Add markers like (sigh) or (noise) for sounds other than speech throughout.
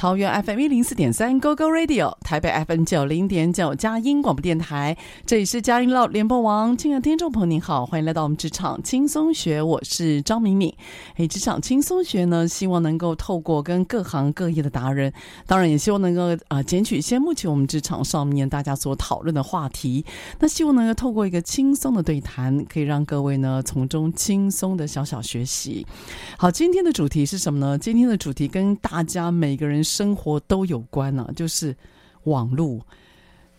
桃园 FM 一零四点三 GoGo Radio，台北 FM 九零点九佳音广播电台，这里是佳音 Love 联播网。亲爱的听众朋友，您好，欢迎来到我们职场轻松学，我是张敏敏。哎，职场轻松学呢，希望能够透过跟各行各业的达人，当然也希望能够啊、呃，捡取一些目前我们职场上面大家所讨论的话题，那希望能够透过一个轻松的对谈，可以让各位呢从中轻松的小小学习。好，今天的主题是什么呢？今天的主题跟大家每个人。生活都有关呢、啊，就是网络。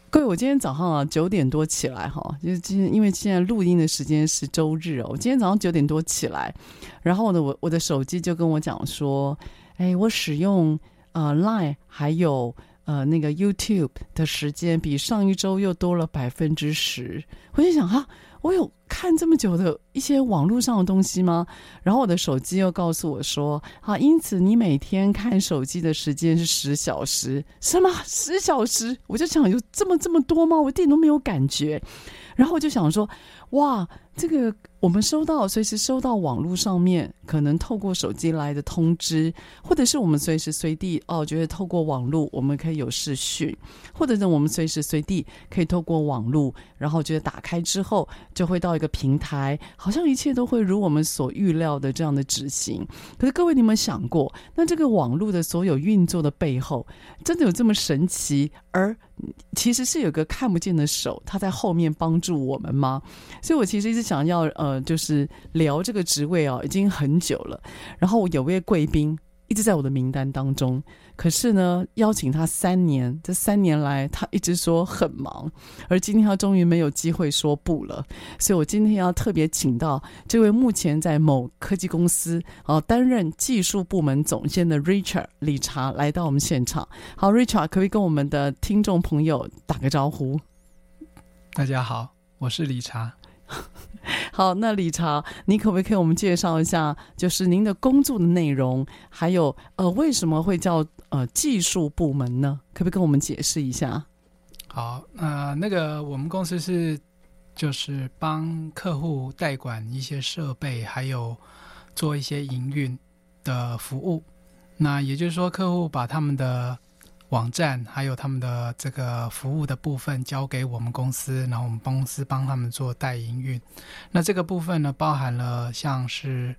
各位，我今天早上啊九点多起来哈，就是今因为现在录音的时间是周日哦，我今天早上九点多起来，然后呢，我我的手机就跟我讲说，哎，我使用呃 Line 还有呃那个 YouTube 的时间比上一周又多了百分之十，我就想哈。我有看这么久的一些网络上的东西吗？然后我的手机又告诉我说，啊，因此你每天看手机的时间是十小时，什么十小时？我就想有这么这么多吗？我一点都没有感觉。然后我就想说，哇，这个。我们收到随时收到网络上面可能透过手机来的通知，或者是我们随时随地哦，觉得透过网络我们可以有视讯，或者是我们随时随地可以透过网络，然后觉得打开之后就会到一个平台，好像一切都会如我们所预料的这样的执行。可是各位，你有没有想过，那这个网络的所有运作的背后，真的有这么神奇？而其实是有个看不见的手，他在后面帮助我们吗？所以我其实一直想要呃。就是聊这个职位哦，已经很久了。然后有位贵宾一直在我的名单当中，可是呢，邀请他三年，这三年来他一直说很忙，而今天他终于没有机会说不了。所以我今天要特别请到这位目前在某科技公司啊担任技术部门总监的 Richard 理查来到我们现场。好，Richard，可不可以跟我们的听众朋友打个招呼？大家好，我是理查。(laughs) 好，那理查，你可不可以给我们介绍一下，就是您的工作的内容，还有呃，为什么会叫呃技术部门呢？可不可以跟我们解释一下？好，呃，那个我们公司是就是帮客户代管一些设备，还有做一些营运的服务。那也就是说，客户把他们的网站还有他们的这个服务的部分交给我们公司，然后我们公司帮他们做代营运。那这个部分呢，包含了像是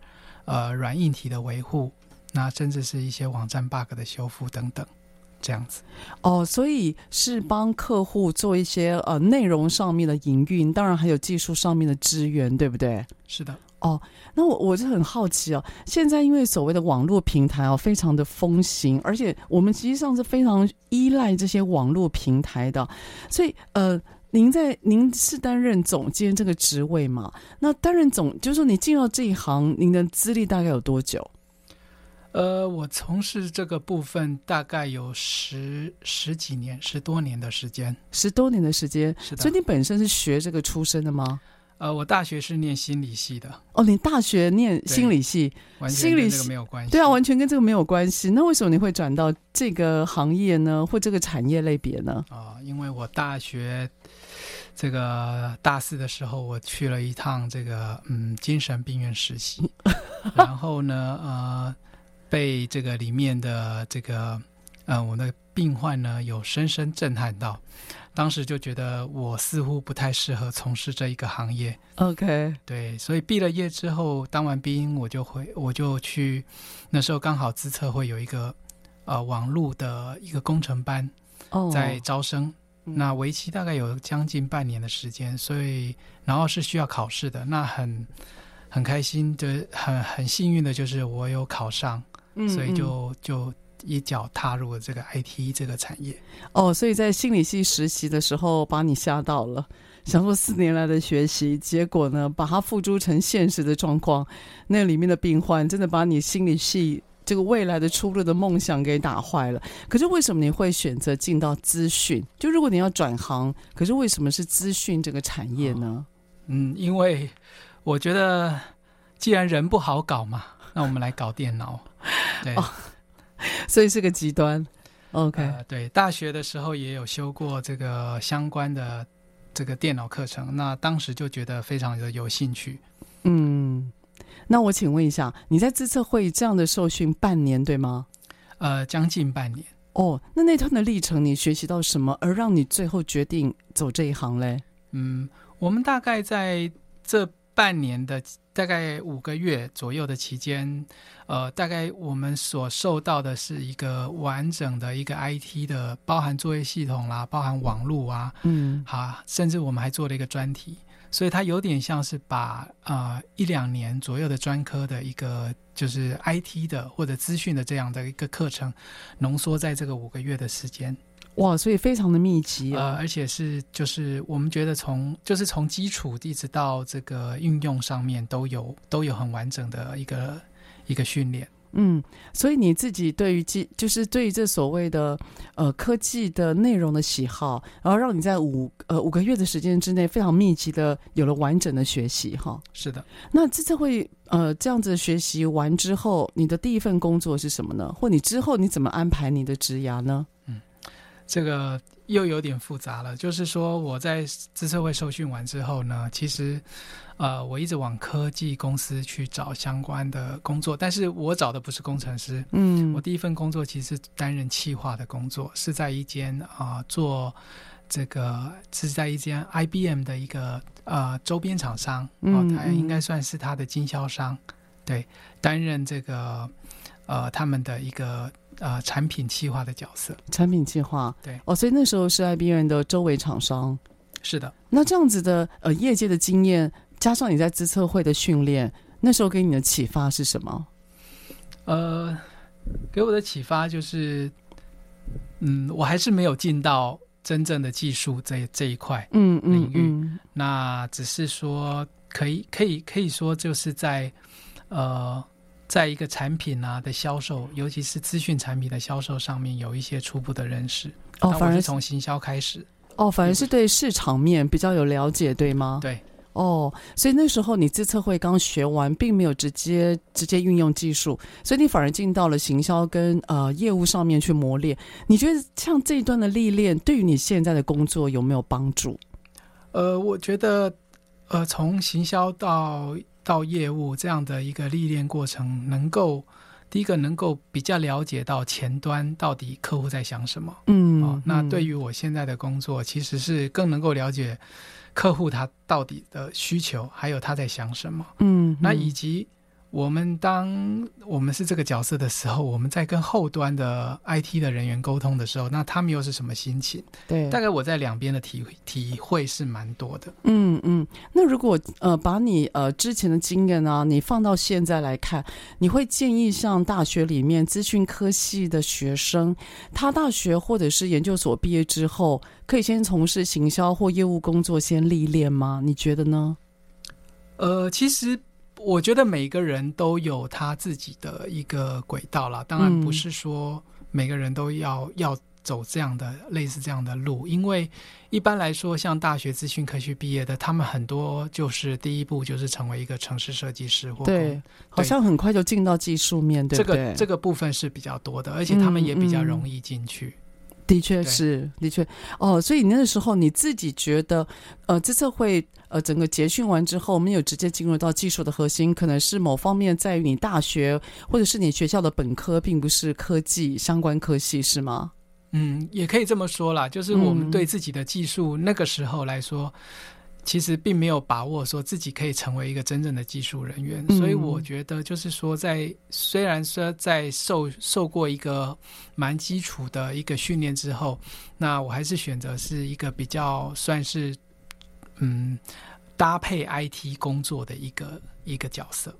呃软硬体的维护，那甚至是一些网站 bug 的修复等等，这样子。哦，所以是帮客户做一些呃内容上面的营运，当然还有技术上面的支援，对不对？是的。哦，那我我就很好奇哦。现在因为所谓的网络平台哦，非常的风行，而且我们实际上是非常依赖这些网络平台的。所以呃，您在您是担任总监这个职位嘛？那担任总，就是说你进到这一行，您的资历大概有多久？呃，我从事这个部分大概有十十几年，十多年的时间，十多年的时间。是的。所以你本身是学这个出身的吗？呃，我大学是念心理系的。哦，你大学念心理系，完全跟这个没有关系。对啊，完全跟这个没有关系。那为什么你会转到这个行业呢？或这个产业类别呢？啊、呃，因为我大学这个大四的时候，我去了一趟这个嗯精神病院实习，(laughs) 然后呢，呃，被这个里面的这个呃我的病患呢有深深震撼到。当时就觉得我似乎不太适合从事这一个行业。OK，对，所以毕了业之后，当完兵我就回，我就去。那时候刚好资策会有一个呃网络的一个工程班在招生，oh. 那为期大概有将近半年的时间，所以然后是需要考试的。那很很开心就，很很幸运的就是我有考上，嗯嗯所以就就。一脚踏入了这个 IT 这个产业哦，所以在心理系实习的时候把你吓到了，想说四年来的学习，结果呢把它付诸成现实的状况，那里面的病患真的把你心理系这个未来的出路的梦想给打坏了。可是为什么你会选择进到资讯？就如果你要转行，可是为什么是资讯这个产业呢？哦，嗯，因为我觉得既然人不好搞嘛，那我们来搞电脑，对。哦 (laughs) 所以是个极端，OK，呃，对，大学的时候也有修过这个相关的这个电脑课程，那当时就觉得非常的有兴趣。嗯，那我请问一下，你在自测会这样的受训半年对吗？呃，将近半年。哦，那那段的历程你学习到什么，而让你最后决定走这一行嘞？嗯，我们大概在这半年的大概五个月左右的期间。呃，大概我们所受到的是一个完整的一个 IT 的，包含作业系统啦，包含网络啊，嗯，好，甚至我们还做了一个专题，所以它有点像是把呃一两年左右的专科的一个就是 IT 的或者资讯的这样的一个课程，浓缩在这个五个月的时间。哇，所以非常的密集啊，呃，而且是就是我们觉得从就是从基础一直到这个运用上面都有都有很完整的一个。一个训练，嗯，所以你自己对于技，就是对于这所谓的呃科技的内容的喜好，然后让你在五呃五个月的时间之内非常密集的有了完整的学习哈。是的，那这次会呃这样子学习完之后，你的第一份工作是什么呢？或你之后你怎么安排你的职涯呢？嗯，这个又有点复杂了。就是说我在资策会受训完之后呢，其实。呃，我一直往科技公司去找相关的工作，但是我找的不是工程师。嗯，我第一份工作其实是担任企划的工作，是在一间啊、呃、做这个是在一间 IBM 的一个呃周边厂商，哦，他应该算是他的经销商，嗯、对，担任这个呃他们的一个呃产品企划的角色。产品企划，对，哦，所以那时候是 IBM 的周围厂商。是的，那这样子的呃业界的经验。加上你在资策会的训练，那时候给你的启发是什么？呃，给我的启发就是，嗯，我还是没有进到真正的技术这这一块嗯领域，嗯嗯、那只是说可以可以可以说就是在呃，在一个产品啊的销售，尤其是资讯产品的销售上面有一些初步的认识。哦，反而是从行销开始。哦，反而是对市场面比较有了解，对吗？对。哦，所以那时候你自测会刚学完，并没有直接直接运用技术，所以你反而进到了行销跟呃业务上面去磨练。你觉得像这一段的历练，对于你现在的工作有没有帮助？呃，我觉得呃，从行销到到业务这样的一个历练过程，能够第一个能够比较了解到前端到底客户在想什么。嗯，哦，那对于我现在的工作，其实是更能够了解。客户他到底的需求，还有他在想什么？嗯，那以及。我们当我们是这个角色的时候，我们在跟后端的 IT 的人员沟通的时候，那他们又是什么心情？对，大概我在两边的体体会是蛮多的。嗯嗯，那如果呃把你呃之前的经验啊，你放到现在来看，你会建议像大学里面资讯科系的学生，他大学或者是研究所毕业之后，可以先从事行销或业务工作先历练吗？你觉得呢？呃，其实。我觉得每个人都有他自己的一个轨道啦，当然不是说每个人都要要走这样的类似这样的路，因为一般来说，像大学资讯科学毕业的，他们很多就是第一步就是成为一个城市设计师，或对，对。好像很快就进到技术面，对，这个这个部分是比较多的，而且他们也比较容易进去。嗯嗯的确是，的确哦，所以那个时候你自己觉得，呃，这次会呃整个结训完之后，没有直接进入到技术的核心，可能是某方面在于你大学或者是你学校的本科，并不是科技相关科系，是吗？嗯，也可以这么说啦，就是我们对自己的技术那个时候来说。其实并没有把握说自己可以成为一个真正的技术人员，嗯、所以我觉得就是说，在虽然说在受受过一个蛮基础的一个训练之后，那我还是选择是一个比较算是嗯搭配 IT 工作的一个一个角色。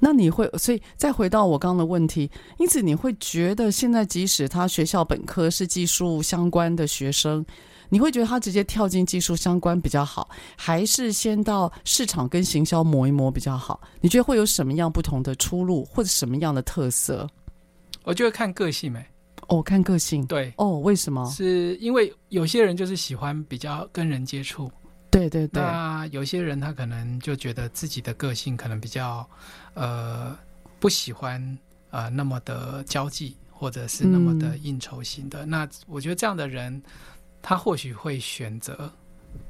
那你会，所以再回到我刚刚的问题，因此你会觉得现在即使他学校本科是技术相关的学生。你会觉得他直接跳进技术相关比较好，还是先到市场跟行销磨一磨比较好？你觉得会有什么样不同的出路，或者什么样的特色？我觉得看个性没哦，看个性对哦，为什么？是因为有些人就是喜欢比较跟人接触，对对对。那有些人他可能就觉得自己的个性可能比较呃不喜欢呃那么的交际，或者是那么的应酬型的。嗯、那我觉得这样的人。他或许会选择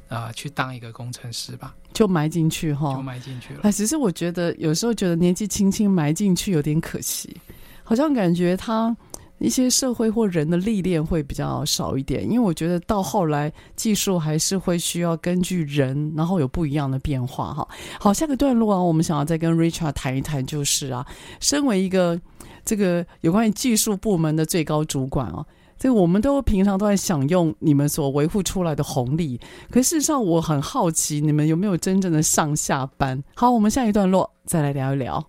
啊、呃，去当一个工程师吧，就埋进去哈，就埋进去了。哎，只是我觉得有时候觉得年纪轻轻埋进去有点可惜，好像感觉他一些社会或人的历练会比较少一点。因为我觉得到后来技术还是会需要根据人，然后有不一样的变化哈。好，下个段落啊，我们想要再跟 Richard 谈一谈，就是啊，身为一个这个有关于技术部门的最高主管啊。所以我们都平常都在享用你们所维护出来的红利，可事实上我很好奇，你们有没有真正的上下班？好，我们下一段落再来聊一聊。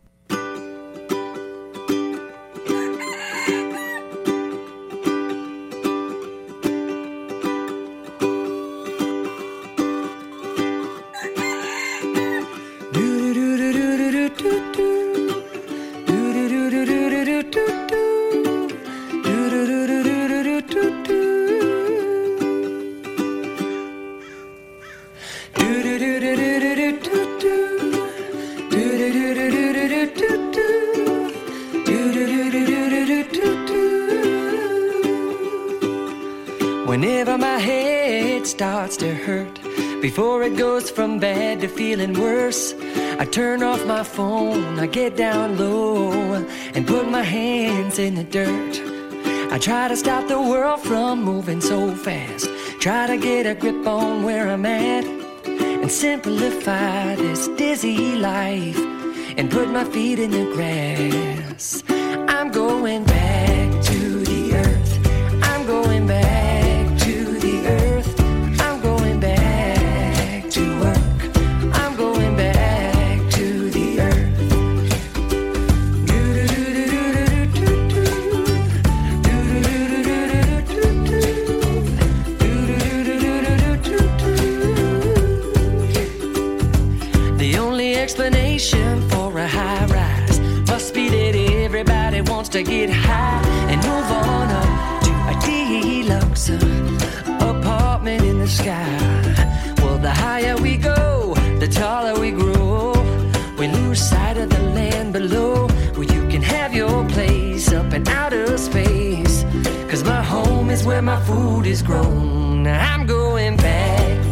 Feeling worse. I turn off my phone, I get down low and put my hands in the dirt. I try to stop the world from moving so fast. Try to get a grip on where I'm at and simplify this dizzy life and put my feet in the grass. I'm going back to get high and move on up to a deluxe apartment in the sky. Well, the higher we go, the taller we grow. We lose sight of the land below where you can have your place up in outer space. Cause my home is where my food is grown. I'm going back.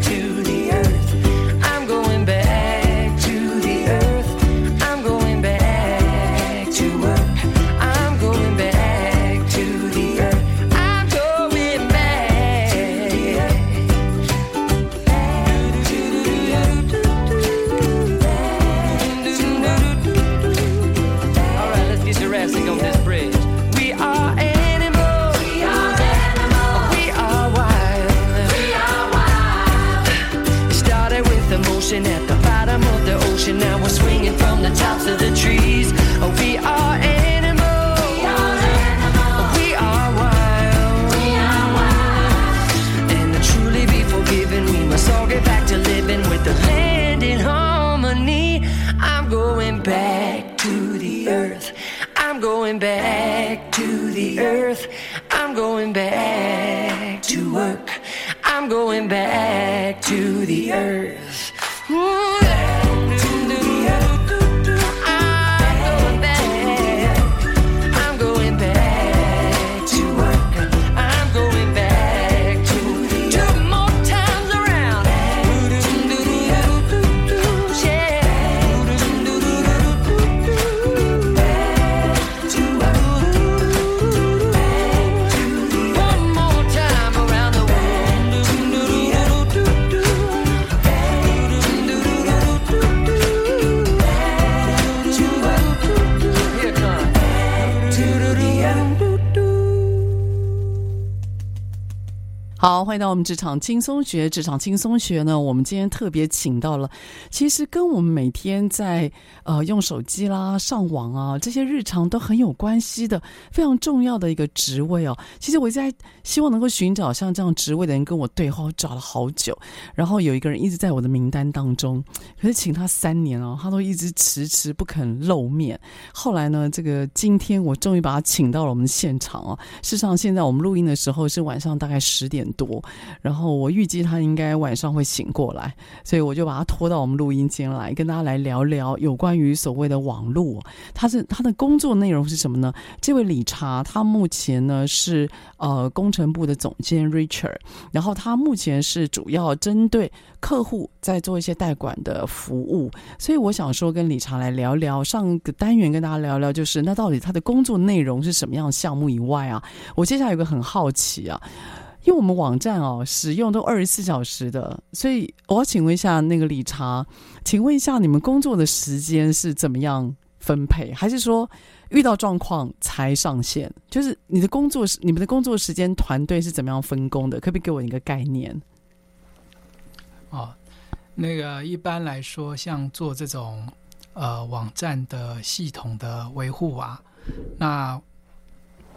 来，到我们职场轻松学。职场轻松学呢，我们今天特别请到了，其实跟我们每天在呃用手机啦、上网啊这些日常都很有关系的非常重要的一个职位哦。其实我一直在希望能够寻找像这样职位的人跟我对话，我找了好久。然后有一个人一直在我的名单当中，可是请他三年哦，他都一直迟迟不肯露面。后来呢，这个今天我终于把他请到了我们现场哦。事实上，现在我们录音的时候是晚上大概十点多，然后我预计他应该晚上会醒过来，所以我就把他拖到我们录录音间来，跟大家来聊聊有关于所谓的网络。他是他的工作内容是什么呢？这位理查，他目前呢是呃工程部的总监 Richard，然后他目前是主要针对客户在做一些代管的服务，所以我想说跟理查来聊聊，上个单元跟大家聊聊，就是那到底他的工作内容是什么样项目以外啊，我接下来有个很好奇啊。因为我们网站哦，使用都二十四小时的，所以我要请问一下那个理查，请问一下你们工作的时间是怎么样分配？还是说遇到状况才上线？就是你的工作时，你们的工作时间团队是怎么样分工的？可不可以给我一个概念？哦，那个一般来说，像做这种呃网站的系统的维护啊，那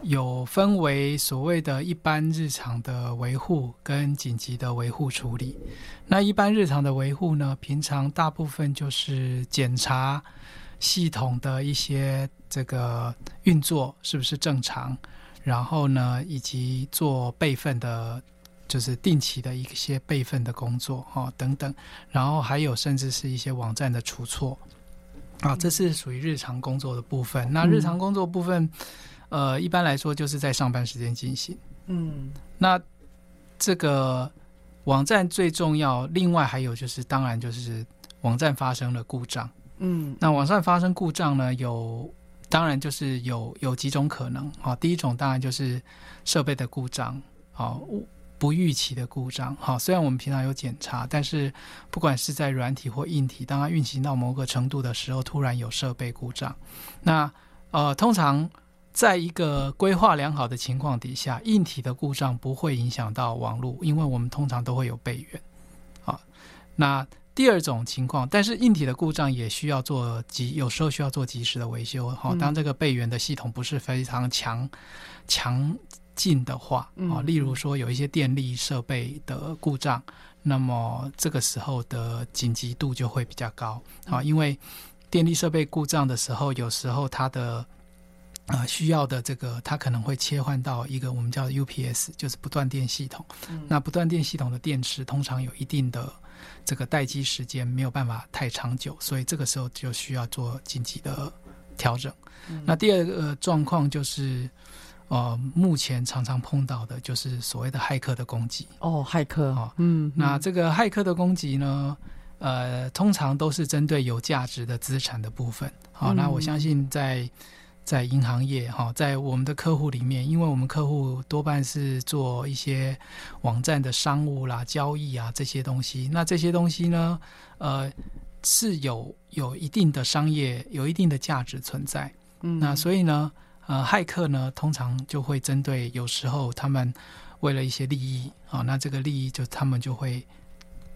有分为所谓的一般日常的维护跟紧急的维护处理。那一般日常的维护呢，平常大部分就是检查系统的一些这个运作是不是正常，然后呢，以及做备份的。就是定期的一些备份的工作哦，等等，然后还有甚至是一些网站的出错啊，这是属于日常工作的部分。那日常工作部分，呃，一般来说就是在上班时间进行。嗯，那这个网站最重要，另外还有就是，当然就是网站发生了故障。嗯，那网站发生故障呢，有当然就是有有几种可能啊。第一种当然就是设备的故障啊。不预期的故障，好，虽然我们平常有检查，但是不管是在软体或硬体，当它运行到某个程度的时候，突然有设备故障，那呃，通常在一个规划良好的情况底下，硬体的故障不会影响到网络，因为我们通常都会有备援。啊，那第二种情况，但是硬体的故障也需要做及，有时候需要做及时的维修。好，当这个备援的系统不是非常强强。劲的话啊，例如说有一些电力设备的故障，那么这个时候的紧急度就会比较高啊，因为电力设备故障的时候，有时候它的呃需要的这个它可能会切换到一个我们叫 UPS，就是不断电系统。那不断电系统的电池通常有一定的这个待机时间，没有办法太长久，所以这个时候就需要做紧急的调整。那第二个状况就是。呃，目前常常碰到的就是所谓的骇客的攻击哦，骇客哦，嗯，那这个骇客的攻击呢，呃，通常都是针对有价值的资产的部分。好，嗯，那我相信在在银行业哈，在我们的客户里面，因为我们客户多半是做一些网站的商务啦、交易啊这些东西，那这些东西呢，呃，是有有一定的商业、有一定的价值存在。嗯，那所以呢。呃，骇客呢，通常就会针对有时候他们为了一些利益啊，那这个利益就他们就会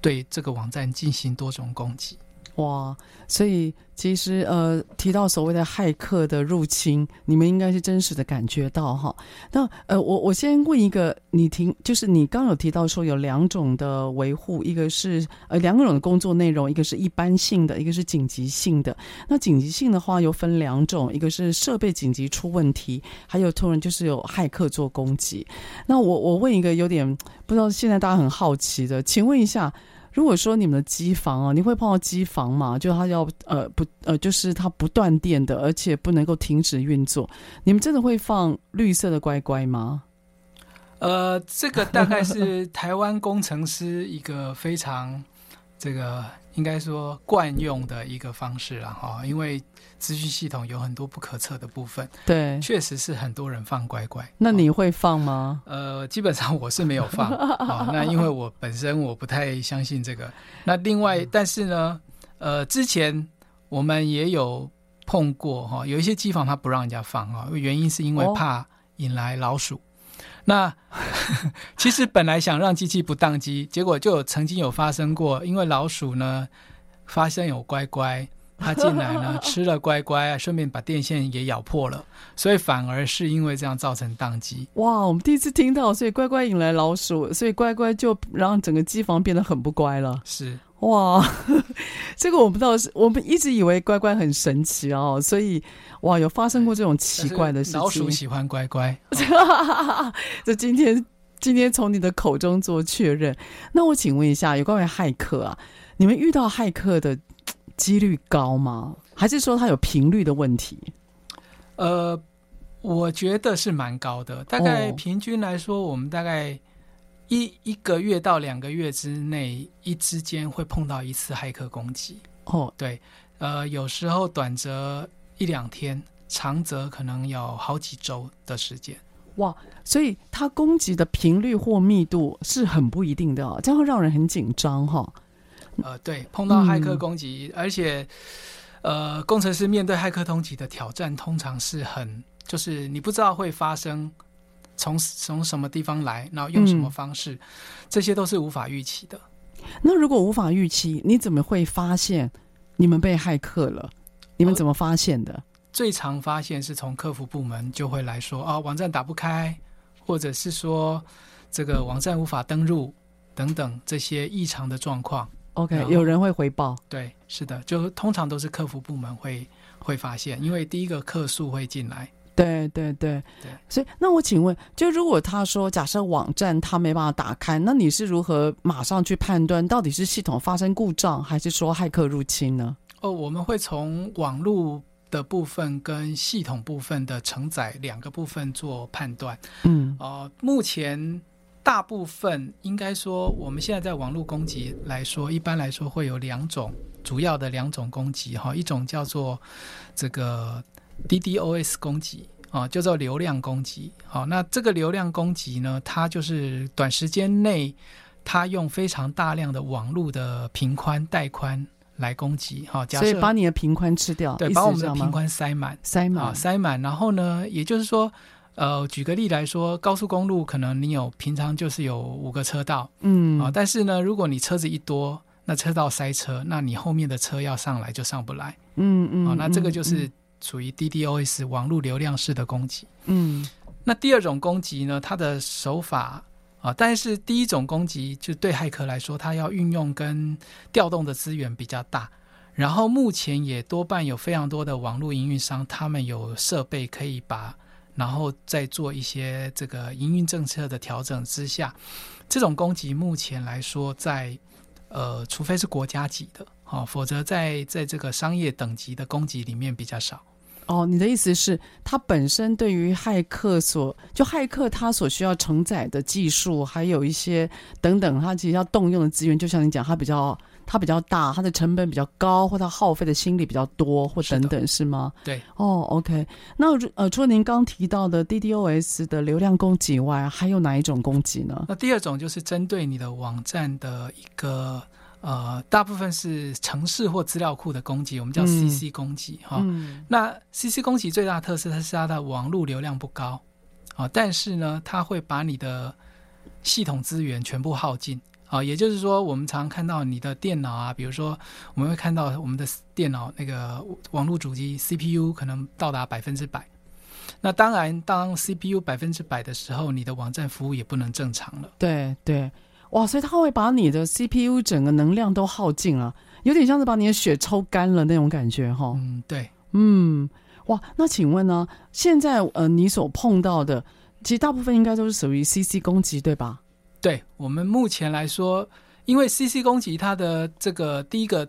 对这个网站进行多种攻击哇，所以其实呃，提到所谓的骇客的入侵，你们应该是真实的感觉到哈。那呃，我我先问一个，你听，就是你刚有提到说有两种的维护，一个是呃两种的工作内容，一个是一般性的，一个是紧急性的。那紧急性的话又分两种，一个是设备紧急出问题，还有突然就是有骇客做攻击。那我我问一个有点不知道现在大家很好奇的，请问一下。如果说你们的机房啊，你会碰到机房嘛？就它要呃不呃，就是它不断电的，而且不能够停止运作。你们真的会放绿色的乖乖吗？呃，这个大概是台湾工程师一个非常这个。应该说惯用的一个方式了哈，因为资讯系统有很多不可测的部分。对，确实是很多人放乖乖。那你会放吗？呃，基本上我是没有放 (laughs) 啊。那因为我本身我不太相信这个。那另外，但是呢，呃，之前我们也有碰过哈，有一些机房它不让人家放啊，原因是因为怕引来老鼠。哦那 (laughs) 其实本来想让机器不宕机，结果就曾经有发生过，因为老鼠呢发现有乖乖，它进来呢 (laughs) 吃了乖乖，顺便把电线也咬破了，所以反而是因为这样造成宕机。哇，我们第一次听到，所以乖乖引来老鼠，所以乖乖就让整个机房变得很不乖了。是。哇，(laughs) 这个我不知道，是我们一直以为乖乖很神奇哦，所以哇，有发生过这种奇怪的事情。老鼠喜欢乖乖，(laughs) 这今天今天从你的口中做确认。那我请问一下，有关于骇客啊，你们遇到骇客的几率高吗？还是说它有频率的问题？呃，我觉得是蛮高的，大概平均来说，我们大概。一一个月到两个月之内，一之间会碰到一次骇客攻击。哦，对，呃，有时候短则一两天，长则可能有好几周的时间。哇，所以它攻击的频率或密度是很不一定的哦，这样会让人很紧张哈。呃，对，碰到骇客攻击，嗯、而且，呃，工程师面对骇客攻击的挑战，通常是很，就是你不知道会发生。从从什么地方来，然后用什么方式，嗯、这些都是无法预期的。那如果无法预期，你怎么会发现你们被骇客了？你们怎么发现的？最常发现是从客服部门就会来说啊，网站打不开，或者是说这个网站无法登录等等这些异常的状况。OK，有人会回报。对，是的，就通常都是客服部门会会发现，因为第一个客诉会进来。对对对对，所以那我请问，就如果他说假设网站他没办法打开，那你是如何马上去判断到底是系统发生故障，还是说骇客入侵呢？哦，我们会从网络的部分跟系统部分的承载两个部分做判断。嗯，哦、呃，目前大部分应该说，我们现在在网络攻击来说，一般来说会有两种主要的两种攻击哈，一种叫做这个。DDoS 攻击啊，叫做流量攻击。好，那这个流量攻击呢，它就是短时间内，它用非常大量的网络的频宽带宽来攻击。好，假设，所以把你的频宽吃掉，对，把我们的频宽塞满，塞满，啊塞满。然后呢，也就是说，呃，举个例来说，高速公路可能你有平常就是有五个车道，嗯，啊，但是呢，如果你车子一多，那车道塞车，那你后面的车要上来就上不来，嗯嗯，啊，那这个就是。属于 DDoS 网络流量式的攻击。嗯，那第二种攻击呢？它的手法啊，但是第一种攻击就对骇客来说，它要运用跟调动的资源比较大。然后目前也多半有非常多的网络营运商，他们有设备可以把，然后再做一些这个营运政策的调整之下，这种攻击目前来说在，在呃，除非是国家级的，哦，否则在在这个商业等级的攻击里面比较少。哦，你的意思是，它本身对于骇客所就骇客他所需要承载的技术，还有一些等等，他其实要动用的资源，就像你讲，它比较它比较大，它的成本比较高，或它耗费的心力比较多，或等等，是，是吗？对。哦，OK。那呃，除了您刚提到的 DDoS 的流量攻击外，还有哪一种攻击呢？那第二种就是针对你的网站的一个。呃，大部分是城市或资料库的攻击，我们叫 CC 攻击哈。那 CC 攻击最大的特色，它是它的网络流量不高啊，但是呢，它会把你的系统资源全部耗尽啊，也就是说，我们常看到你的电脑啊，比如说我们会看到我们的电脑那个网络主机 CPU 可能到达百分之百。那当然，当 CPU 百分之百的时候，你的网站服务也不能正常了。对对，哇，所以它会把你的 CPU 整个能量都耗尽了，有点像是把你的血抽干了那种感觉哈。嗯，对，嗯，哇，那请问呢？现在呃，你所碰到的，其实大部分应该都是属于 CC 攻击，对吧？对，我们目前来说，因为 CC 攻击它的这个第一个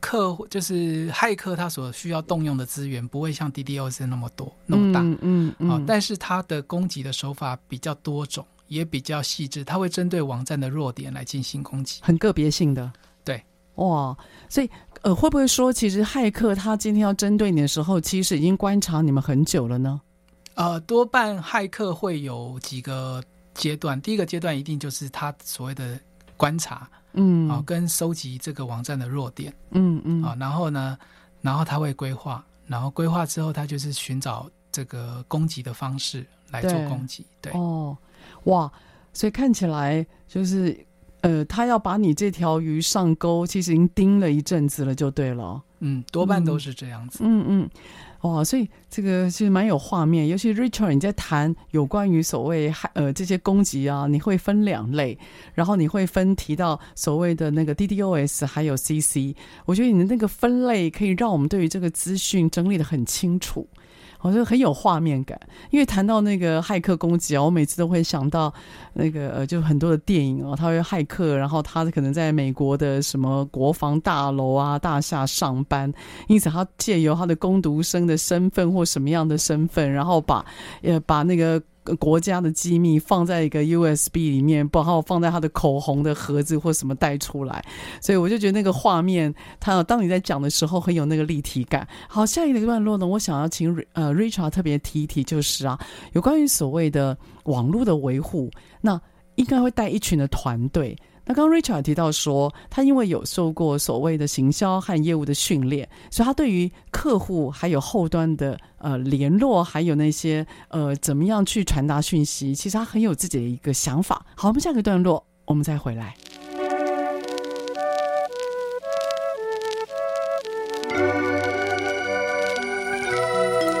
客户就是骇客，他所需要动用的资源不会像 DDoS 那么多那么大，嗯嗯，嗯、哦，但是它的攻击的手法比较多种，也比较细致，它会针对网站的弱点来进行攻击，很个别性的。对，哇，所以呃，会不会说，其实骇客他今天要针对你的时候，其实已经观察你们很久了呢？呃，多半骇客会有几个。阶段，第一个阶段一定就是他所谓的观察，嗯，啊，跟收集这个网站的弱点，嗯嗯，啊，然后呢，然后他会规划，然后规划之后，他就是寻找这个攻击的方式来做攻击，对，对哦，哇，所以看起来就是，呃，他要把你这条鱼上钩，其实已经盯了一阵子了，就对了，嗯，多半都是这样子，嗯嗯。嗯。哇，所以这个其实蛮有画面，尤其 Richard 你在谈有关于所谓呃这些攻击啊，你会分两类，然后你会分提到所谓的那个 DDoS 还有 CC，我觉得你的那个分类可以让我们对于这个资讯整理的很清楚。我觉得很有画面感，因为谈到那个骇客攻击啊，我每次都会想到那个呃，就很多的电影哦，他会骇客，然后他可能在美国的什么国防大楼啊、大厦上班，因此他借由他的攻读生的身份或什么样的身份，然后把呃把那个。国家的机密放在一个 USB 里面，然后放在他的口红的盒子或什么带出来，所以我就觉得那个画面，他当你在讲的时候很有那个立体感。好，下一个段落呢，我想要请呃 Richard 特别提一提，就是啊，有关于所谓的网络的维护，那应该会带一群的团队。那刚刚 Richard 提到说，他因为有受过所谓的行销和业务的训练，所以他对于客户还有后端的呃联络，还有那些呃怎么样去传达讯息，其实他很有自己的一个想法。好，我们下个段落，我们再回来。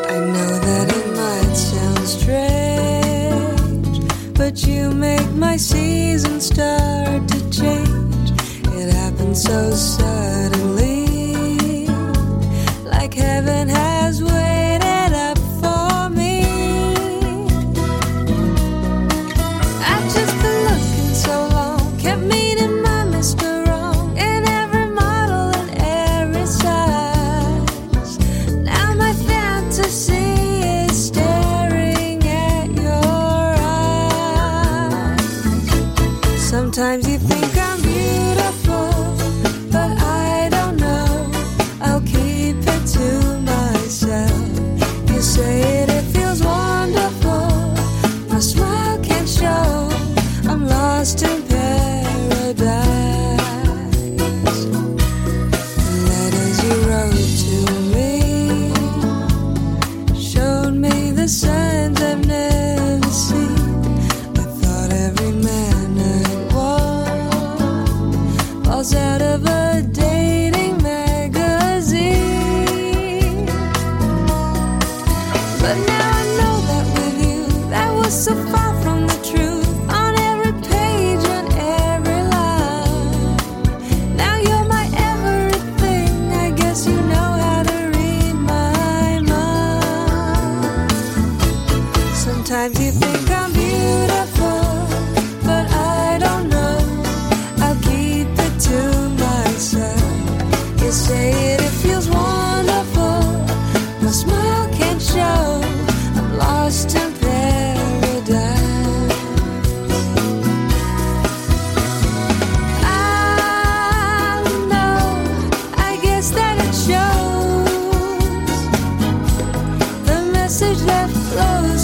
I know that it might sound strange, but you make my season start to change. It happened so suddenly, like heaven Message that flows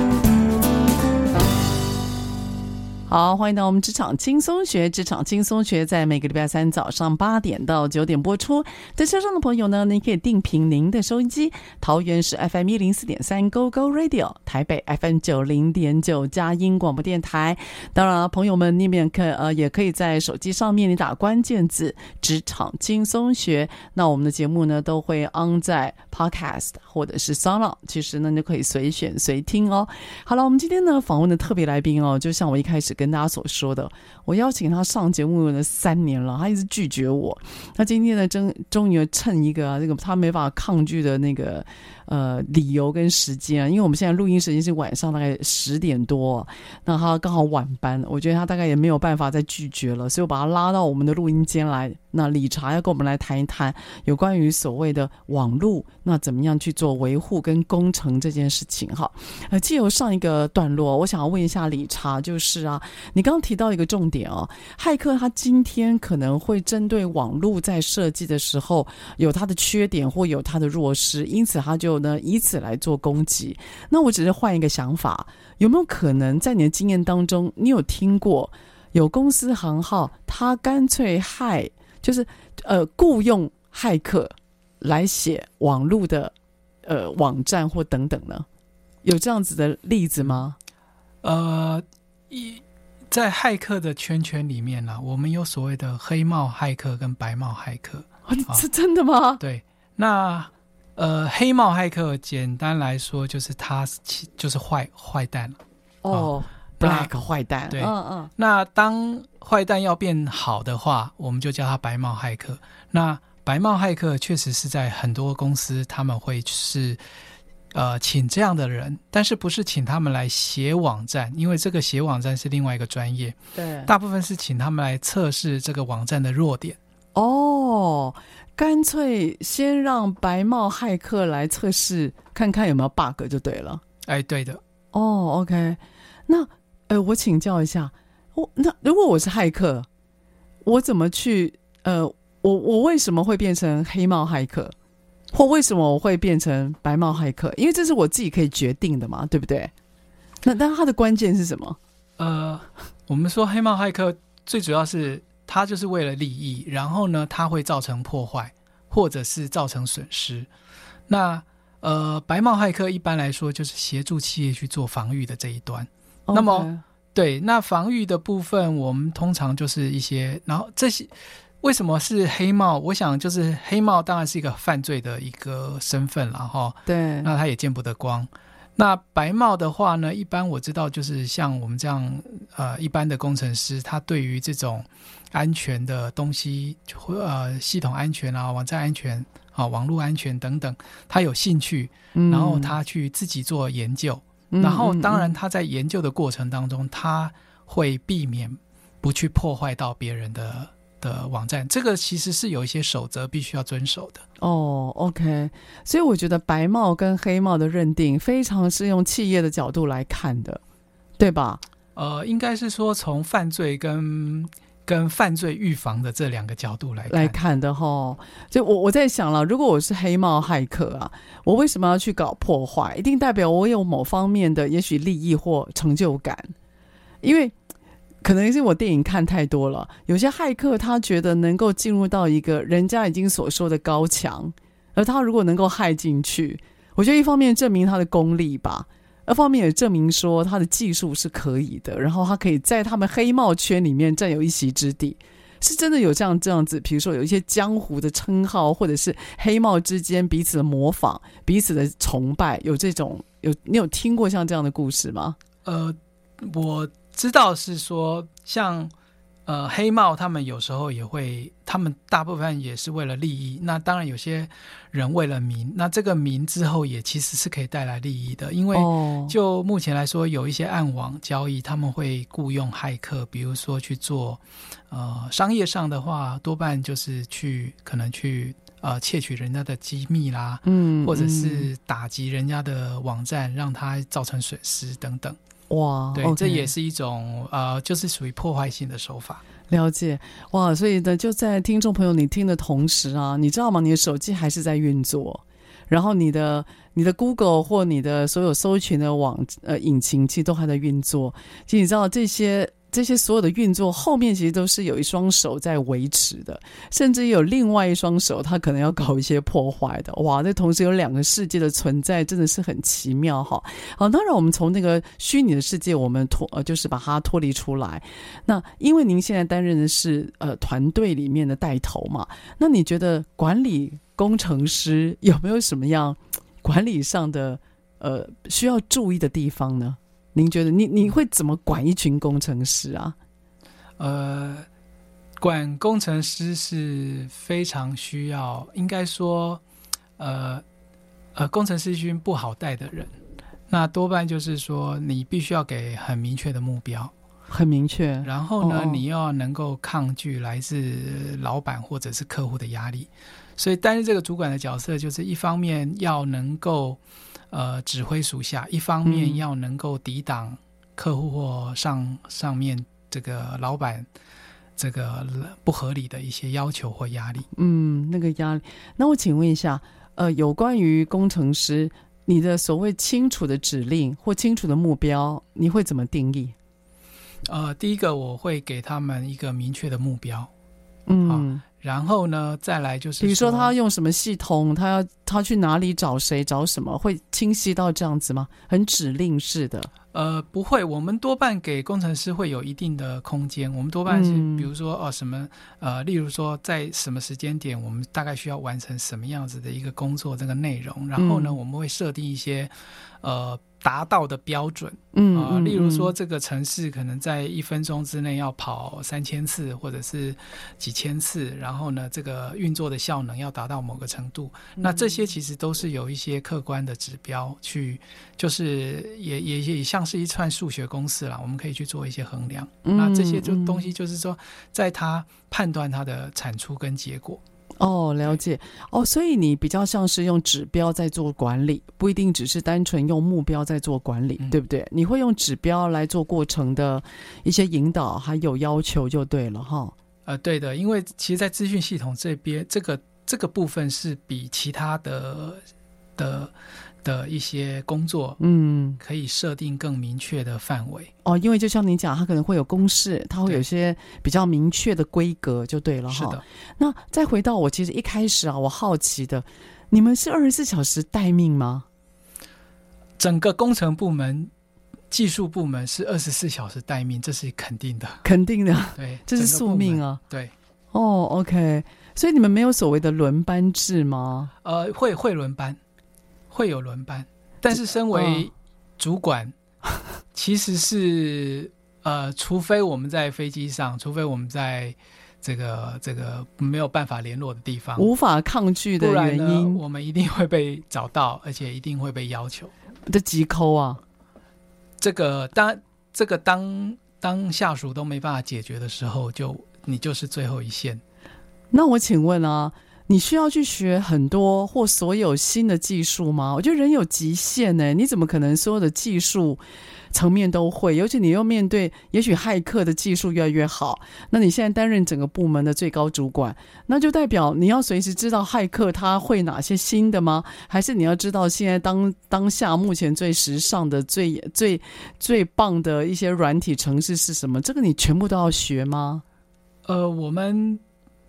好，欢迎到我们职场轻松学。职场轻松学在每个礼拜三早上八点到九点播出。在车上的朋友呢，您可以定频您的收音机，桃园是 FM 一零四点三 Go Go Radio，台北 FM 九零点九佳音广播电台。当然了，朋友们你们可呃也可以在手机上面你打关键字“职场轻松学”，那我们的节目呢都会 on 在 Podcast 或者是 SoundOn，其实呢你就可以随选随听哦。好了，我们今天呢访问的特别来宾哦，就像我一开始。跟大家所说的，我邀请他上节目了三年了，他一直拒绝我。他今天呢，终终于趁一个这、个他没法抗拒的那个呃理由跟时间，因为我们现在录音时间是晚上大概十点多，那他刚好晚班，我觉得他大概也没有办法再拒绝了，所以我把他拉到我们的录音间来。那理查要跟我们来谈一谈有关于所谓的网络，那怎么样去做维护跟工程这件事情哈？呃，借由上一个段落，我想要问一下理查，就是啊，你刚刚提到一个重点哦，骇客他今天可能会针对网络在设计的时候有他的缺点或有他的弱势，因此他就呢以此来做攻击。那我只是换一个想法，有没有可能在你的经验当中，你有听过有公司行号他干脆害？就是，呃，雇佣骇客来写网络的呃网站或等等呢，有这样子的例子吗？呃，一在骇客的圈圈里面呢、啊，我们有所谓的黑帽骇客跟白帽骇客，是、哦、真的吗？对，那呃，黑帽骇客简单来说就是他就是坏坏蛋哦。哦 Black 坏蛋，对，嗯嗯。那当坏蛋要变好的话，我们就叫他白帽骇客。那白帽骇客确实是在很多公司他们会是呃请这样的人，但是不是请他们来写网站，因为这个写网站是另外一个专业。对，大部分是请他们来测试这个网站的弱点。哦，干脆先让白帽骇客来测试，看看有没有 bug 就对了。哎，对的。哦，OK，那。呃，我请教一下，我那如果我是骇客，我怎么去？呃，我我为什么会变成黑帽骇客，或为什么我会变成白帽骇客？因为这是我自己可以决定的嘛，对不对？那但它的关键是什么？呃，我们说黑帽骇客最主要是他就是为了利益，然后呢，他会造成破坏或者是造成损失。那呃，白帽骇客一般来说就是协助企业去做防御的这一端。Okay. 那么，对，那防御的部分，我们通常就是一些，然后这些为什么是黑帽？我想就是黑帽当然是一个犯罪的一个身份了哈。对，那他也见不得光。那白帽的话呢，一般我知道就是像我们这样呃一般的工程师，他对于这种安全的东西，呃系统安全啊、网站安全啊、网络安全等等，他有兴趣，然后他去自己做研究。嗯然后，当然，他在研究的过程当中，他会避免不去破坏到别人的的网站。这个其实是有一些守则必须要遵守的。哦，OK。所以我觉得白帽跟黑帽的认定非常是用企业的角度来看的，对吧？呃，应该是说从犯罪跟。跟犯罪预防的这两个角度来看来看的齁，就我我在想了，如果我是黑帽骇客啊，我为什么要去搞破坏？一定代表我有某方面的也许利益或成就感，因为可能是我电影看太多了。有些骇客他觉得能够进入到一个人家已经所说的高墙，而他如果能够骇进去，我觉得一方面证明他的功力吧。一方面也证明说他的技术是可以的，然后他可以在他们黑帽圈里面占有一席之地，是真的有这样这样子。比如说有一些江湖的称号，或者是黑帽之间彼此的模仿、彼此的崇拜，有这种有你有听过像这样的故事吗？呃，我知道是说像。呃，黑帽他们有时候也会，他们大部分也是为了利益。那当然，有些人为了名，那这个名之后也其实是可以带来利益的。因为就目前来说，有一些暗网交易，他们会雇佣骇客，比如说去做呃商业上的话，多半就是去可能去呃窃取人家的机密啦，嗯，或者是打击人家的网站，让他造成损失等等。哇，这也是一种呃，就是属于破坏性的手法。了解哇，所以呢，就在听众朋友你听的同时啊，你知道吗？你的手机还是在运作，然后你的你的 Google 或你的所有搜寻的网呃引擎其实都还在运作。其实你知道这些。这些所有的运作后面其实都是有一双手在维持的，甚至有另外一双手，他可能要搞一些破坏的。哇，那同时有两个世界的存在，真的是很奇妙哈。好，当然我们从那个虚拟的世界，我们脱呃就是把它脱离出来。那因为您现在担任的是呃团队里面的带头嘛，那你觉得管理工程师有没有什么样管理上的呃需要注意的地方呢？您觉得你你会怎么管一群工程师啊？呃，管工程师是非常需要，应该说，呃呃，工程师群不好带的人。那多半就是说，你必须要给很明确的目标，很明确。然后呢，你要能够抗拒来自老板或者是客户的压力。所以担任这个主管的角色，就是一方面要能够。呃，指挥属下，一方面要能够抵挡客户或上上面这个老板这个不合理的一些要求或压力。嗯，那个压力。那我请问一下，呃，有关于工程师，你的所谓清楚的指令或清楚的目标，你会怎么定义？呃，第一个我会给他们一个明确的目标。嗯。然后呢，再来就是，比如说他要用什么系统，他要他去哪里找谁找什么，会清晰到这样子吗？很指令式的？呃，不会，我们多半给工程师会有一定的空间。我们多半是，嗯、比如说哦，什么呃，例如说在什么时间点，我们大概需要完成什么样子的一个工作这个内容。然后呢，嗯、我们会设定一些呃。达到的标准，嗯啊、呃，例如说这个城市可能在一分钟之内要跑三千次，或者是几千次，然后呢，这个运作的效能要达到某个程度，嗯、那这些其实都是有一些客观的指标去，就是也也也像是一串数学公式啦，我们可以去做一些衡量。嗯、那这些就东西就是说，在它判断它的产出跟结果。哦，了解哦，所以你比较像是用指标在做管理，不一定只是单纯用目标在做管理，嗯、对不对？你会用指标来做过程的一些引导，还有要求就对了哈。呃，对的，因为其实，在资讯系统这边，这个这个部分是比其他的的。的一些工作，嗯，可以设定更明确的范围哦。因为就像你讲，它可能会有公式，它会有一些比较明确的规格，就对了哈。是的。那再回到我其实一开始啊，我好奇的，你们是二十四小时待命吗？整个工程部门、技术部门是二十四小时待命，这是肯定的，肯定的。(laughs) 对，这是宿命啊。对。哦，OK。所以你们没有所谓的轮班制吗？呃，会会轮班。会有轮班，但是身为主管，哦、其实是呃，除非我们在飞机上，除非我们在这个这个没有办法联络的地方，无法抗拒的原因，我们一定会被找到，而且一定会被要求。这急扣啊！这个当这个当当下属都没办法解决的时候，就你就是最后一线。那我请问啊？你需要去学很多或所有新的技术吗？我觉得人有极限呢，你怎么可能所有的技术层面都会？尤其你又面对，也许骇客的技术越来越好，那你现在担任整个部门的最高主管，那就代表你要随时知道骇客他会哪些新的吗？还是你要知道现在当当下目前最时尚的、最最最棒的一些软体程式是什么？这个你全部都要学吗？呃，我们。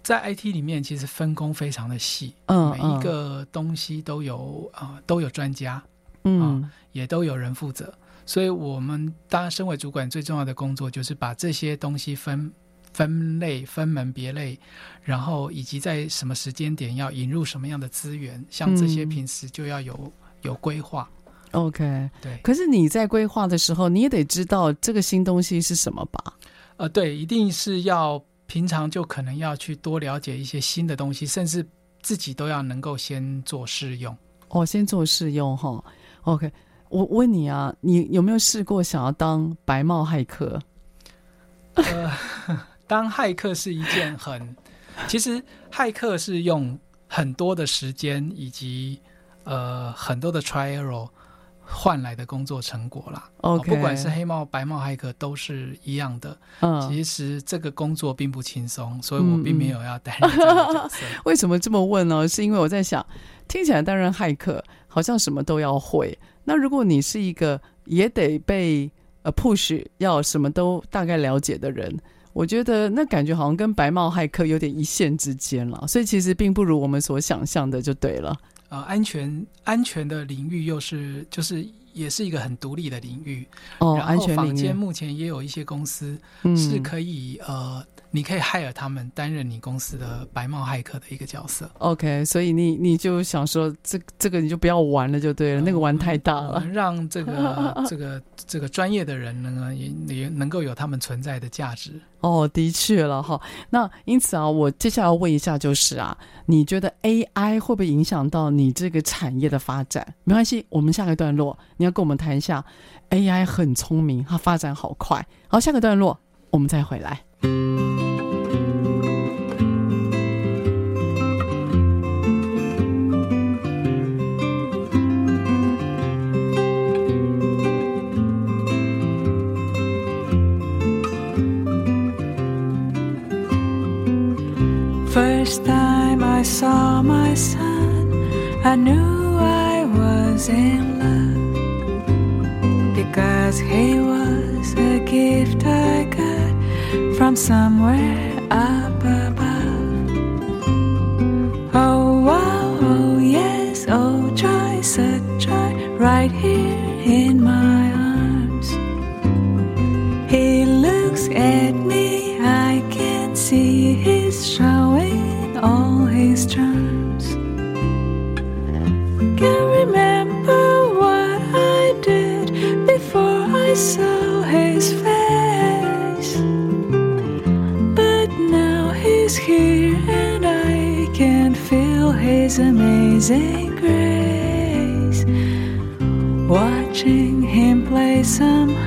在 IT 里面，其实分工非常的细，嗯，每一个东西都有啊、呃，都有专家，嗯、呃，也都有人负责。所以，我们当然身为主管，最重要的工作就是把这些东西分分类、分门别类，然后以及在什么时间点要引入什么样的资源，像这些平时就要有、嗯、有规划。OK，对。可是你在规划的时候，你也得知道这个新东西是什么吧？呃，对，一定是要。平常就可能要去多了解一些新的东西，甚至自己都要能够先做试用。哦，先做试用哈。OK，我问你啊，你有没有试过想要当白帽骇客？呃，(laughs) 当骇客是一件很，其实骇客是用很多的时间以及呃很多的 trial 换来的工作成果啦。OK，不管是黑帽白帽骇客都是一样的。嗯，其实这个工作并不轻松，所以我并没有要担任这个角色。(laughs) 为什么这么问呢？是因为我在想，听起来担任骇客好像什么都要会。那如果你是一个也得被呃 push 要什么都大概了解的人，我觉得那感觉好像跟白帽骇客有点一线之间了。所以其实并不如我们所想象的就对了。呃，安全安全的领域又是就是也是一个很独立的领域哦。然后房间目前也有一些公司是可以、嗯、呃。你可以 hire 他们担任你公司的白帽骇客的一个角色。OK，所以你你就想说，这这个你就不要玩了，就对了，嗯、那个玩太大了。让这个 (laughs) 这个这个专业的人呢，也也能够有他们存在的价值。哦，的确了哈。那因此啊，我接下来要问一下，就是啊，你觉得 AI 会不会影响到你这个产业的发展？没关系，我们下个段落你要跟我们谈一下 AI 很聪明，它发展好快。好，下个段落我们再回来。Saw my son, I knew I was in love because he was a gift I got from somewhere up above. Oh, wow, oh, yes, oh, joy, such joy, right here amazing grace. Watching him play somehow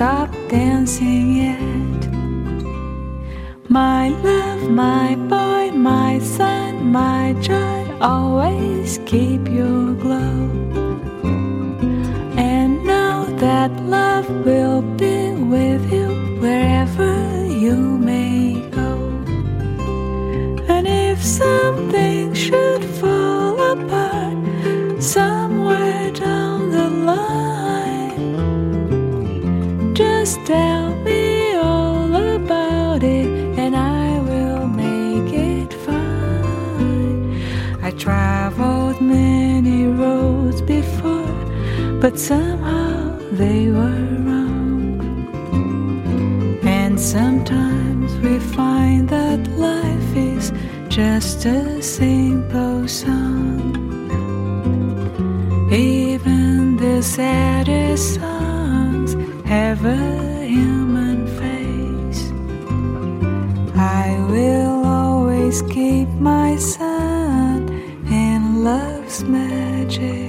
haven't dancing yet. My love, my boy, my son, my joy, always keep your glow. And know that love will be with you wherever you may go. And if something should fall apart somewhere but somehow they were wrong. And sometimes we find that life is just a simple song. Even the saddest songs have a human face. I will always keep my son in love's magic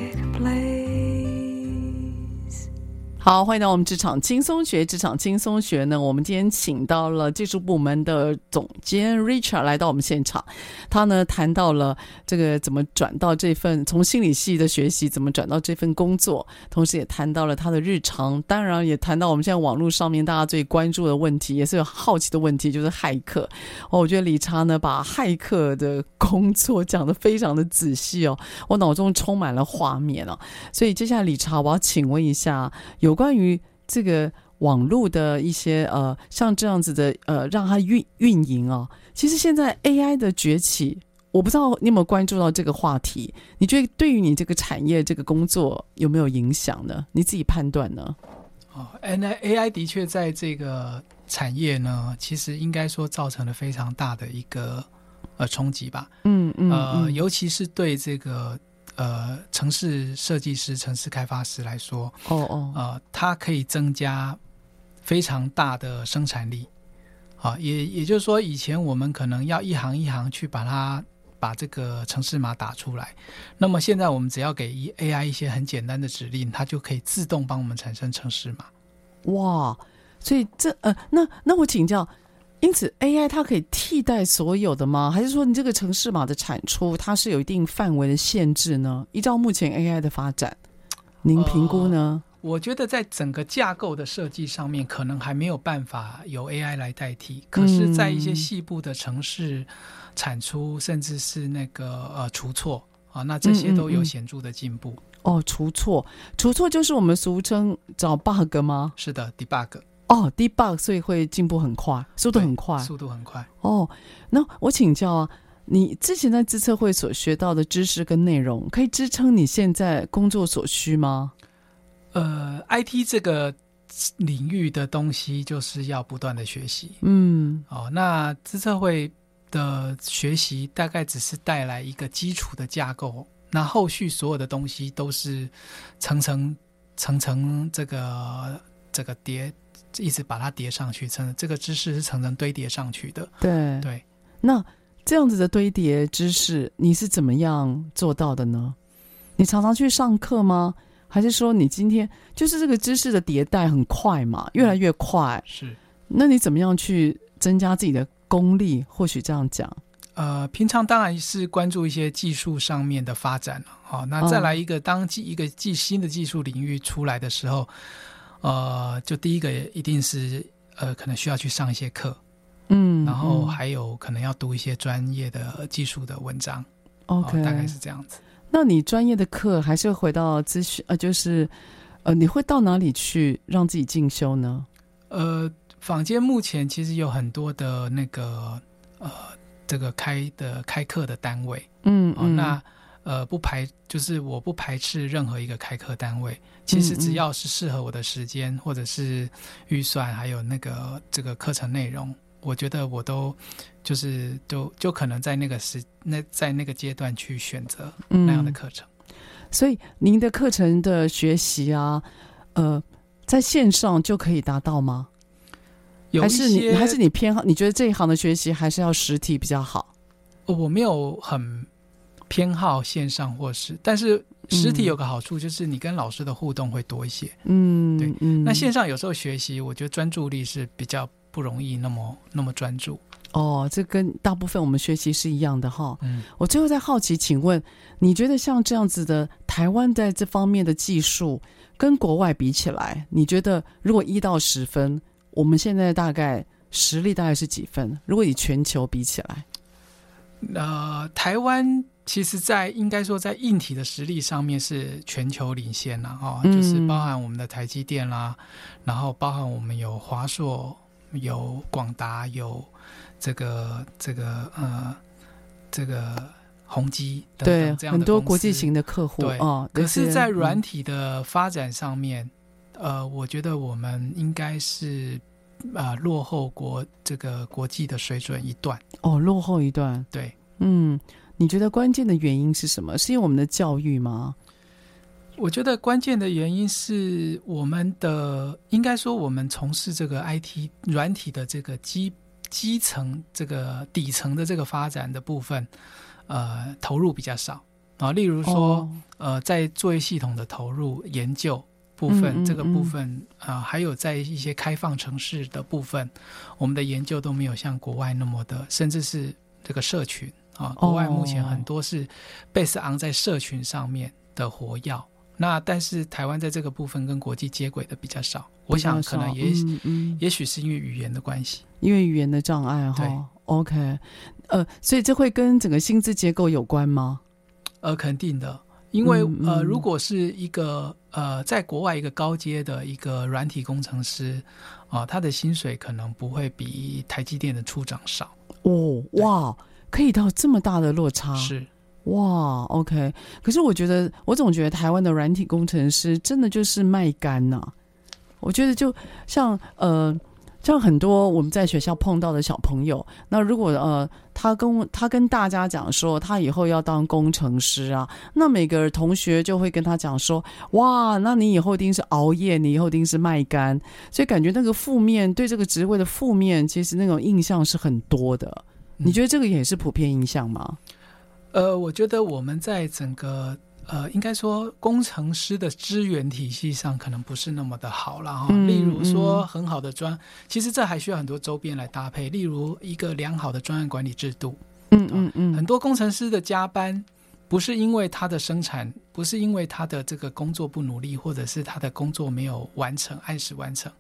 好，欢迎到我们职场轻松学。职场轻松学呢，我们今天请到了技术部门的总监 Richard 来到我们现场。他呢谈到了这个怎么转到这份从心理系的学习，怎么转到这份工作，同时也谈到了他的日常。当然，也谈到我们现在网络上面大家最关注的问题，也是有好奇的问题，就是骇客。哦，我觉得理查呢把骇客的工作讲得非常的仔细哦，我脑中充满了画面哦。所以接下来理查，我要请问一下有。有关于这个网络的一些呃，像这样子的呃，让它运运营啊，其实现在 AI 的崛起，我不知道你有没有关注到这个话题？你觉得对于你这个产业这个工作有没有影响呢？你自己判断呢？哦那，AI 的确在这个产业呢，其实应该说造成了非常大的一个呃冲击吧。嗯嗯，呃，尤其是对这个。呃，城市设计师、城市开发师来说，哦哦，呃，它可以增加非常大的生产力，啊，也也就是说，以前我们可能要一行一行去把它把这个城市码打出来，那么现在我们只要给 AI 一些很简单的指令，它就可以自动帮我们产生城市码。哇，所以这呃，那那我请教。因此，AI 它可以替代所有的吗？还是说你这个城市码的产出它是有一定范围的限制呢？依照目前 AI 的发展，您评估呢？呃，我觉得在整个架构的设计上面，可能还没有办法由 AI 来代替。可是，在一些细部的城市产出，嗯、甚至是那个呃除错啊，那这些都有显著的进步。嗯嗯嗯哦，除错，除错就是我们俗称找 bug 吗？是的，debug。哦，debug 所以会进步很快，速度很快，速度很快。哦，那我请教啊，你之前在资测会所学到的知识跟内容，可以支撑你现在工作所需吗？呃，IT 这个领域的东西就是要不断的学习。嗯，哦，那资测会的学习大概只是带来一个基础的架构，那后续所有的东西都是层层层层这个这个叠。一直把它叠上去，层这个知识是层层堆叠上去的。对对，那这样子的堆叠知识，你是怎么样做到的呢？你常常去上课吗？还是说你今天就是这个知识的迭代很快嘛，越来越快？是。那你怎么样去增加自己的功力？或许这样讲。呃，平常当然是关注一些技术上面的发展了。好，那再来一个，当技一个技新的技术领域出来的时候。呃，就第一个一定是呃，可能需要去上一些课，嗯，然后还有可能要读一些专业的技术的文章，OK，呃，大概是这样子。那你专业的课还是回到资讯呃，就是呃，你会到哪里去让自己进修呢？呃，坊间目前其实有很多的那个呃，这个开的开课的单位，嗯，那。呃，不排就是我不排斥任何一个开课单位，其实只要是适合我的时间，或者是预算，还有那个这个课程内容，我觉得我都就是都就可能在那个时那在那个阶段去选择那样的课程。嗯，所以您的课程的学习啊，呃，在线上就可以达到吗？还是你还是你偏好？你觉得这一行的学习还是要实体比较好？我没有很。偏好线上或是，但是实体有个好处，就是你跟老师的互动会多一些。嗯，对，嗯。那线上有时候学习，我觉得专注力是比较不容易那么那么专注。哦，这跟大部分我们学习是一样的哈。嗯。我最后再好奇，请问你觉得像这样子的台湾在这方面的技术跟国外比起来，你觉得如果一到十分，我们现在大概实力大概是几分？如果以全球比起来，呃，台湾。其实，在应该说，在硬体的实力上面是全球领先了哦，就是包含我们的台积电啦，然后包含我们有华硕、有广达、有这个这个呃这个宏基等等这样的很多国际型的客户。对，哦，可是，在软体的发展上面，呃，我觉得我们应该是啊、呃、落后国这个国际的水准一段。哦，落后一段。对，嗯。你觉得关键的原因是什么？是因为我们的教育吗？我觉得关键的原因是我们的，应该说我们从事这个 IT 软体的这个基基层、这个底层的这个发展的部分，呃，投入比较少啊。例如说，哦、呃，在作业系统的投入研究。部分，嗯嗯、这个部分啊、呃，还有在一些开放城市的部分，我们的研究都没有像国外那么的，甚至是这个社群啊，国外目前很多是 base on 在社群上面的活跃。哦、那但是台湾在这个部分跟国际接轨的比较少，我想可能也嗯嗯也许是因为语言的关系，因为语言的障碍哈。对 OK，呃，所以这会跟整个薪资结构有关吗？呃，肯定的。因为呃，如果是一个呃，在国外一个高阶的一个软体工程师啊、呃，他的薪水可能不会比台积电的处长少哦。哇，可以到这么大的落差？是哇，OK。可是我觉得，我总觉得台湾的软体工程师真的就是卖干呐、啊。我觉得就像呃。像很多我们在学校碰到的小朋友，那如果呃，他跟他跟大家讲说他以后要当工程师啊，那每个同学就会跟他讲说，哇，那你以后一定是熬夜，你以后一定是卖干，所以感觉那个负面对这个职位的负面，其实那种印象是很多的。你觉得这个也是普遍印象吗？嗯、呃，我觉得我们在整个。呃，应该说工程师的资源体系上可能不是那么的好了哈。嗯、例如说很好的专，嗯、其实这还需要很多周边来搭配。例如一个良好的专案管理制度。嗯嗯嗯。很多工程师的加班，不是因为他的生产，不是因为他的这个工作不努力，或者是他的工作没有完成，按时完成，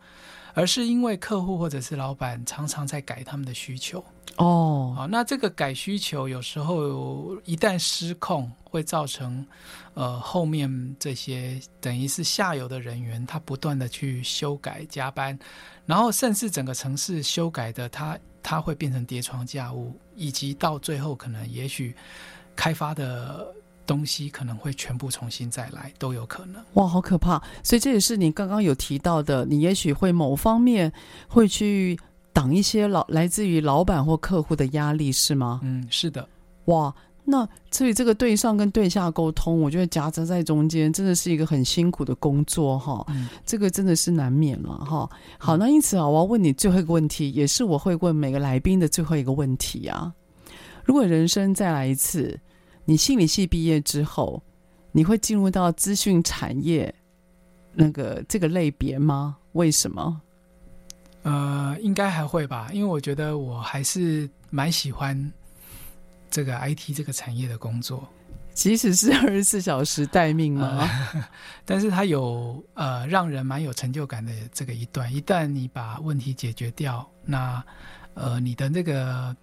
而是因为客户或者是老板常常在改他们的需求。哦，好，那这个改需求有时候一旦失控，会造成呃后面这些等于是下游的人员，他不断的去修改加班，然后甚至整个城市修改的，它它会变成叠床架屋，以及到最后可能也许开发的东西可能会全部重新再来，都有可能。哇，好可怕！所以这也是你刚刚有提到的，你也许会某方面会去。挡一些老来自于老板或客户的压力是吗？嗯，是的。哇，那至于这个对上跟对下沟通，我觉得夹杂在中间，真的是一个很辛苦的工作哈。嗯，这个真的是难免了哈。好，那因此啊，我要问你最后一个问题，也是我会问每个来宾的最后一个问题啊。如果人生再来一次，你心理系毕业之后，你会进入到资讯产业那个这个类别吗？为什么？呃，应该还会吧，因为我觉得我还是蛮喜欢这个 IT 这个产业的工作，即使是二十四小时待命嘛、呃。(laughs) 但是它有呃让人蛮有成就感的这个一段，一旦你把问题解决掉，那呃你的那个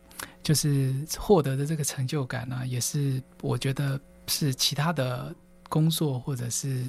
就是获得的这个成就感呢，也是我觉得是其他的工作或者是。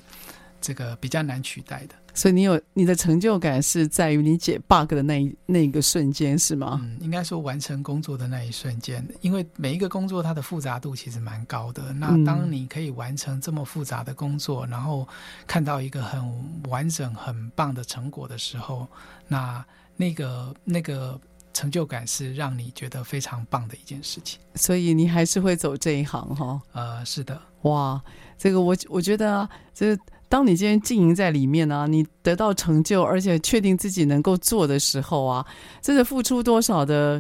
这个比较难取代的，所以你有你的成就感是在于你解 bug 的那一那一个瞬间，是吗？嗯，应该说完成工作的那一瞬间，因为每一个工作它的复杂度其实蛮高的。那当你可以完成这么复杂的工作，嗯、然后看到一个很完整、很棒的成果的时候，那那个那个成就感是让你觉得非常棒的一件事情。所以你还是会走这一行哈？呃，是的。哇，这个我我觉得啊，这。当你今天经营在里面呢、啊，你得到成就，而且确定自己能够做的时候啊，真的付出多少的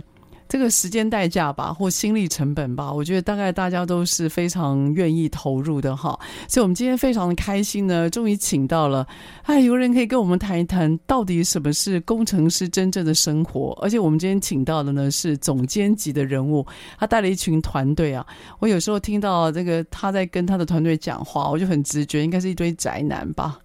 这个时间代价吧，或心力成本吧，我觉得大概大家都是非常愿意投入的哈。所以，我们今天非常的开心呢，终于请到了，哎，有人可以跟我们谈一谈，到底什么是工程师真正的生活。而且，我们今天请到的呢是总监级的人物，他带了一群团队啊。我有时候听到这个他在跟他的团队讲话，我就很直觉，应该是一堆宅男吧。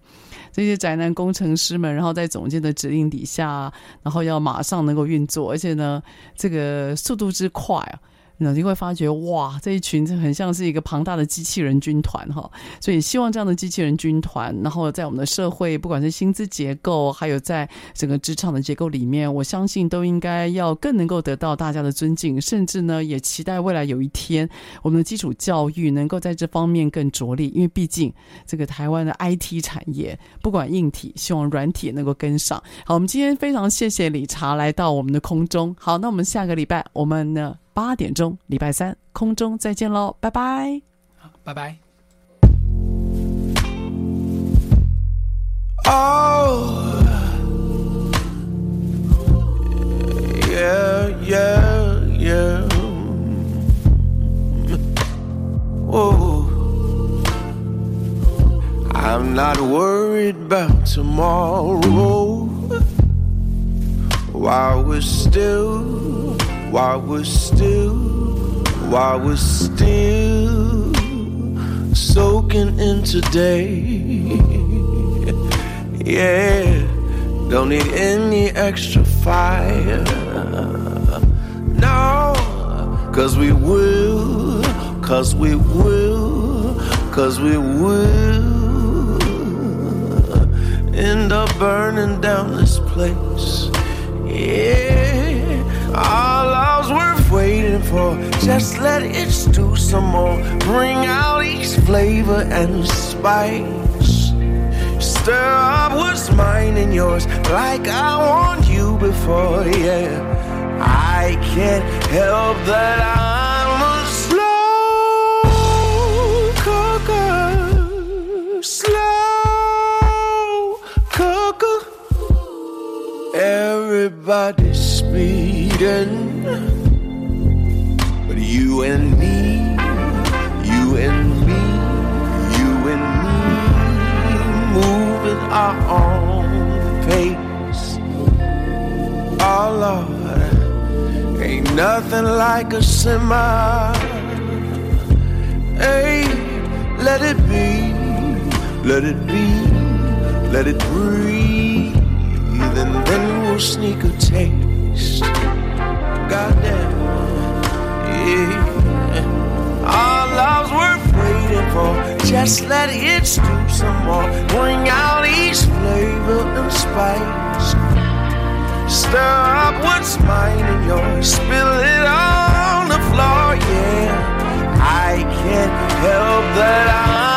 这些宅男工程师们，然后在总监的指令底下，然后要马上能够运作，而且呢，这个速度之快啊！那你会发觉哇，这一群很像是一个庞大的机器人军团哈，所以希望这样的机器人军团，然后在我们的社会，不管是薪资结构，还有在整个职场的结构里面，我相信都应该要更能够得到大家的尊敬，甚至呢，也期待未来有一天，我们的基础教育能够在这方面更着力，因为毕竟这个台湾的 IT 产业，不管硬体，希望软体能够跟上。好，我们今天非常谢谢理查来到我们的空中。好，那我们下个礼拜我们呢？八点钟，礼拜三空中再见喽，拜拜，好，拜拜。Oh, yeah, yeah, yeah. Whoa. I'm not worried about tomorrow. While we're still, while we're still, while we're still soaking in today. Yeah, don't need any extra fire. No, cause we will, cause we will, cause we will end up burning down this place. Yeah, our love's worth waiting for. Just let it stew some more. Bring out each flavor and spice. Stir up what's mine and yours, like I warned you before. Yeah, I can't help that I'm a slow cooker. Slow cooker. Everybody's but you and me, you and me, you and me, move at our own pace. Oh Lord, ain't nothing like a semi. Hey, let it be, let it be, let it breathe, and then we'll sneak a taste. Goddamn, yeah. Our love's worth waiting for. Just let it stew some more. Bring out each flavor and spice. Stir up what's mine and yours. Spill it on the floor, yeah. I can't help that I'm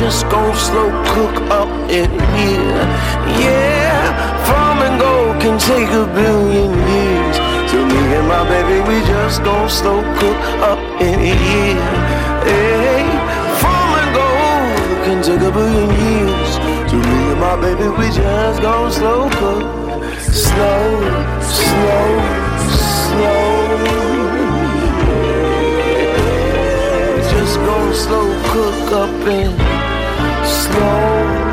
just gon' slow cook up in here. Yeah, farming gold can take a billion years. So me and my baby, we just gon' slow cook up in here. Hey, farming gold can take a billion years. So me and my baby, we just gon' slow cook. Slow, slow, slow. Just gonna slow cook up and slow